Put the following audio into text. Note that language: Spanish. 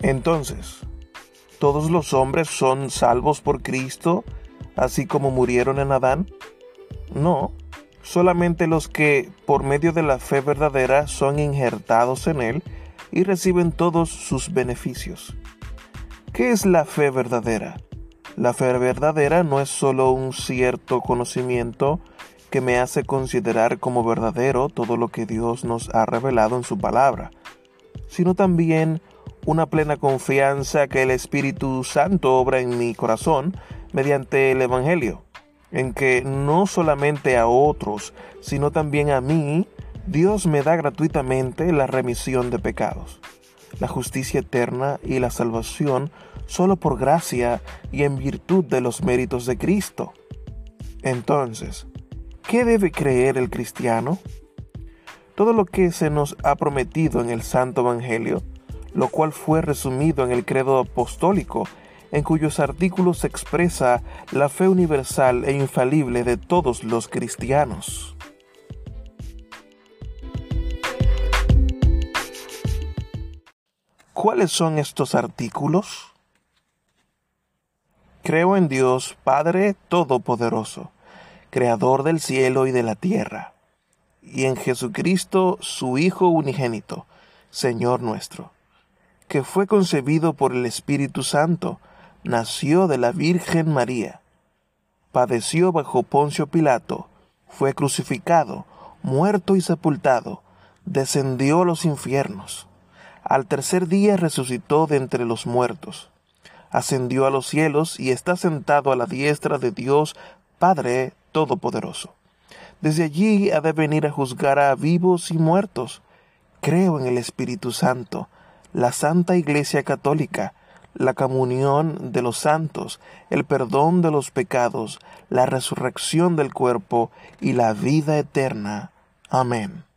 Entonces, ¿todos los hombres son salvos por Cristo, así como murieron en Adán? No, solamente los que, por medio de la fe verdadera, son injertados en Él y reciben todos sus beneficios. ¿Qué es la fe verdadera? La fe verdadera no es solo un cierto conocimiento que me hace considerar como verdadero todo lo que Dios nos ha revelado en su palabra, sino también una plena confianza que el Espíritu Santo obra en mi corazón mediante el Evangelio, en que no solamente a otros, sino también a mí, Dios me da gratuitamente la remisión de pecados la justicia eterna y la salvación solo por gracia y en virtud de los méritos de Cristo. Entonces, ¿qué debe creer el cristiano? Todo lo que se nos ha prometido en el Santo Evangelio, lo cual fue resumido en el credo apostólico, en cuyos artículos se expresa la fe universal e infalible de todos los cristianos. ¿Cuáles son estos artículos? Creo en Dios Padre Todopoderoso, Creador del cielo y de la tierra, y en Jesucristo, su Hijo unigénito, Señor nuestro, que fue concebido por el Espíritu Santo, nació de la Virgen María, padeció bajo Poncio Pilato, fue crucificado, muerto y sepultado, descendió a los infiernos al tercer día resucitó de entre los muertos, ascendió a los cielos y está sentado a la diestra de Dios Padre Todopoderoso. Desde allí ha de venir a juzgar a vivos y muertos. Creo en el Espíritu Santo, la Santa Iglesia Católica, la comunión de los santos, el perdón de los pecados, la resurrección del cuerpo y la vida eterna. Amén.